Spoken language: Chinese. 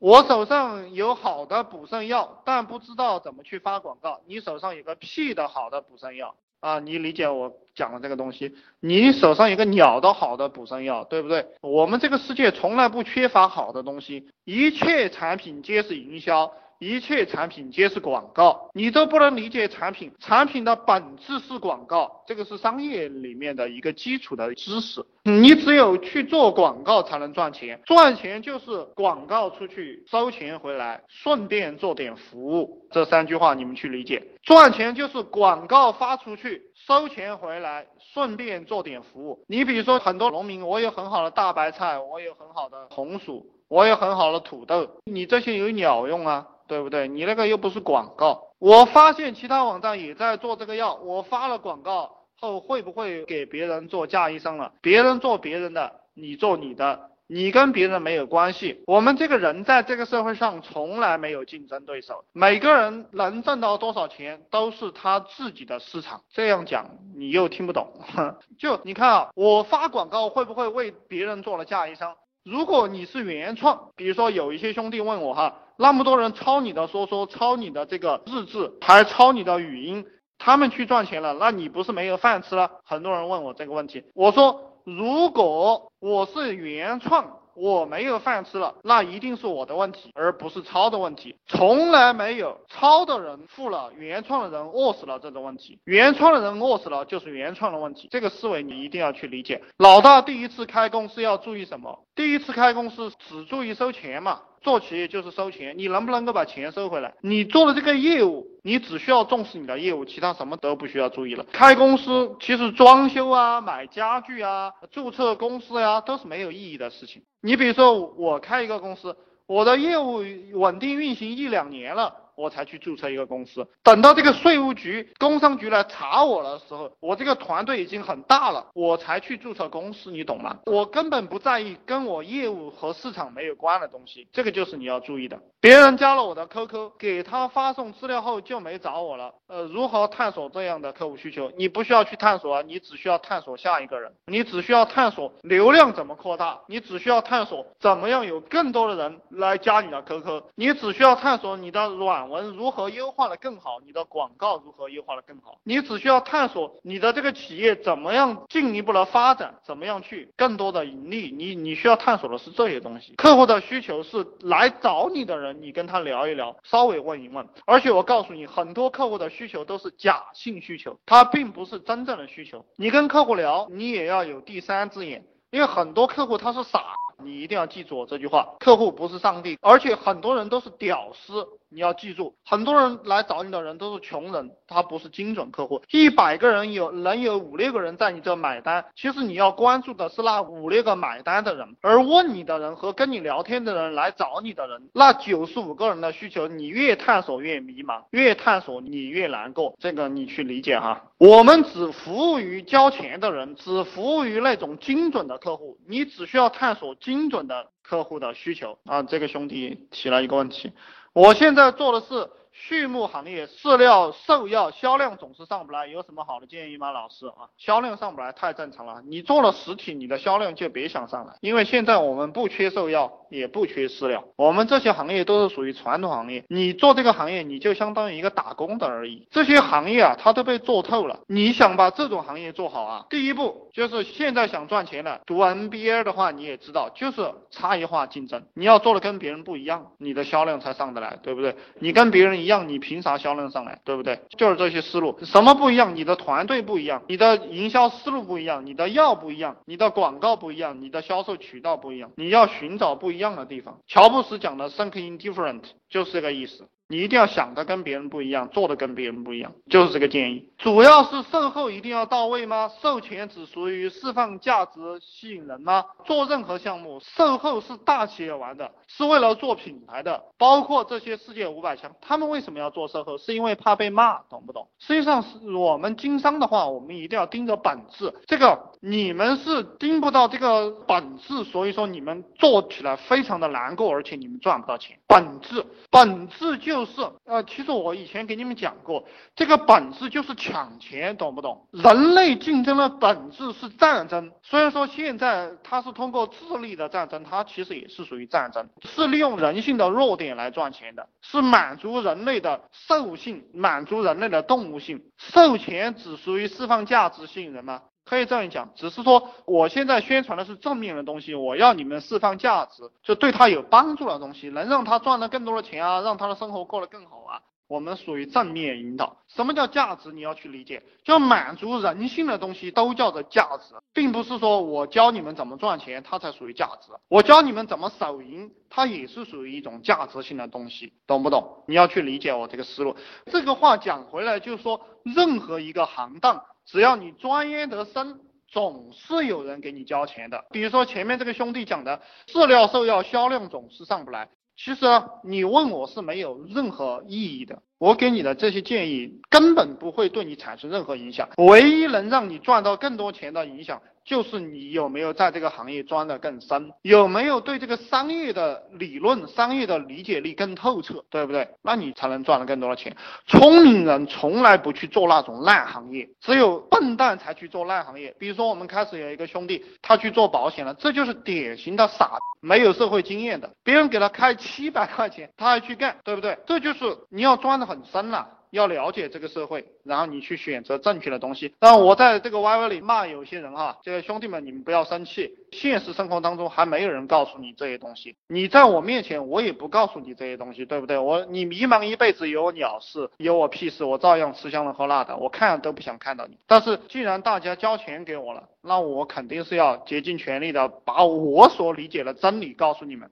我手上有好的补肾药，但不知道怎么去发广告。你手上有个屁的好的补肾药啊！你理解我讲的这个东西？你手上有个鸟的好的补肾药，对不对？我们这个世界从来不缺乏好的东西，一切产品皆是营销。一切产品皆是广告，你都不能理解产品，产品的本质是广告，这个是商业里面的一个基础的知识。你只有去做广告才能赚钱，赚钱就是广告出去收钱回来，顺便做点服务。这三句话你们去理解，赚钱就是广告发出去，收钱回来，顺便做点服务。你比如说很多农民，我有很好的大白菜，我有很好的红薯，我有很好的土豆，你这些有鸟用啊？对不对？你那个又不是广告。我发现其他网站也在做这个药，我发了广告后会不会给别人做嫁衣裳了？别人做别人的，你做你的，你跟别人没有关系。我们这个人在这个社会上从来没有竞争对手，每个人能挣到多少钱都是他自己的市场。这样讲你又听不懂，就你看啊，我发广告会不会为别人做了嫁衣裳？如果你是原创，比如说有一些兄弟问我哈。那么多人抄你的说说，抄你的这个日志，还抄你的语音，他们去赚钱了，那你不是没有饭吃了？很多人问我这个问题，我说如果我是原创，我没有饭吃了，那一定是我的问题，而不是抄的问题。从来没有抄的人富了，原创的人饿死了这种问题。原创的人饿死了，就是原创的问题。这个思维你一定要去理解。老大第一次开公司要注意什么？第一次开公司只注意收钱嘛。做企业就是收钱，你能不能够把钱收回来？你做的这个业务，你只需要重视你的业务，其他什么都不需要注意了。开公司其实装修啊、买家具啊、注册公司呀，都是没有意义的事情。你比如说我开一个公司，我的业务稳定运行一两年了。我才去注册一个公司，等到这个税务局、工商局来查我的时候，我这个团队已经很大了，我才去注册公司，你懂吗？我根本不在意跟我业务和市场没有关的东西，这个就是你要注意的。别人加了我的 QQ，给他发送资料后就没找我了。呃，如何探索这样的客户需求？你不需要去探索啊，你只需要探索下一个人，你只需要探索流量怎么扩大，你只需要探索怎么样有更多的人来加你的 QQ，你只需要探索你的软。文如何优化的更好？你的广告如何优化的更好？你只需要探索你的这个企业怎么样进一步的发展，怎么样去更多的盈利。你你需要探索的是这些东西。客户的需求是来找你的人，你跟他聊一聊，稍微问一问。而且我告诉你，很多客户的需求都是假性需求，他并不是真正的需求。你跟客户聊，你也要有第三只眼，因为很多客户他是傻。你一定要记住我这句话：客户不是上帝，而且很多人都是屌丝。你要记住，很多人来找你的人都是穷人，他不是精准客户。一百个人有能有五六个人在你这买单，其实你要关注的是那五六个买单的人，而问你的人和跟你聊天的人来找你的人，那九十五个人的需求，你越探索越迷茫，越探索你越难过。这个你去理解哈。我们只服务于交钱的人，只服务于那种精准的客户，你只需要探索精准的客户的需求啊。这个兄弟提了一个问题。我现在做的是。畜牧行业饲料、兽药销量总是上不来，有什么好的建议吗？老师啊，销量上不来太正常了。你做了实体，你的销量就别想上来，因为现在我们不缺兽药，也不缺饲料，我们这些行业都是属于传统行业。你做这个行业，你就相当于一个打工的而已。这些行业啊，它都被做透了。你想把这种行业做好啊，第一步就是现在想赚钱了，读 MBA 的话你也知道，就是差异化竞争。你要做的跟别人不一样，你的销量才上得来，对不对？你跟别人一。一样，你凭啥销量上来，对不对？就是这些思路，什么不一样？你的团队不一样，你的营销思路不一样，你的药不一样，你的广告不一样，你的销售渠道不一样，你要寻找不一样的地方。乔布斯讲的 “think in different” 就是这个意思。你一定要想的跟别人不一样，做的跟别人不一样，就是这个建议。主要是售后一定要到位吗？售前只属于释放价值、吸引人吗？做任何项目，售后是大企业玩的，是为了做品牌的。包括这些世界五百强，他们为什么要做售后？是因为怕被骂，懂不懂？实际上是我们经商的话，我们一定要盯着本质。这个你们是盯不到这个本质，所以说你们做起来非常的难过，而且你们赚不到钱。本质，本质就。是呃，其实我以前给你们讲过，这个本质就是抢钱，懂不懂？人类竞争的本质是战争，虽然说现在它是通过智力的战争，它其实也是属于战争，是利用人性的弱点来赚钱的，是满足人类的兽性，满足人类的动物性。授钱只属于释放价值吸引人吗？可以这样讲，只是说我现在宣传的是正面的东西，我要你们释放价值，就对他有帮助的东西，能让他赚到更多的钱啊，让他的生活过得更好啊。我们属于正面引导。什么叫价值？你要去理解，就满足人性的东西都叫做价值，并不是说我教你们怎么赚钱，它才属于价值。我教你们怎么手淫，它也是属于一种价值性的东西，懂不懂？你要去理解我这个思路。这个话讲回来，就是说任何一个行当。只要你钻研得深，总是有人给你交钱的。比如说前面这个兄弟讲的，饲料兽药销量总是上不来。其实你问我是没有任何意义的。我给你的这些建议根本不会对你产生任何影响。唯一能让你赚到更多钱的影响。就是你有没有在这个行业钻得更深，有没有对这个商业的理论、商业的理解力更透彻，对不对？那你才能赚得更多的钱。聪明人从来不去做那种烂行业，只有笨蛋才去做烂行业。比如说，我们开始有一个兄弟，他去做保险了，这就是典型的傻，没有社会经验的。别人给他开七百块钱，他还去干，对不对？这就是你要钻的很深了。要了解这个社会，然后你去选择正确的东西。但我在这个 YY 里骂有些人哈，这个兄弟们你们不要生气。现实生活当中还没有人告诉你这些东西，你在我面前我也不告诉你这些东西，对不对？我你迷茫一辈子有我鸟事，有我屁事，我照样吃香的喝辣的，我看都不想看到你。但是既然大家交钱给我了，那我肯定是要竭尽全力的把我所理解的真理告诉你们。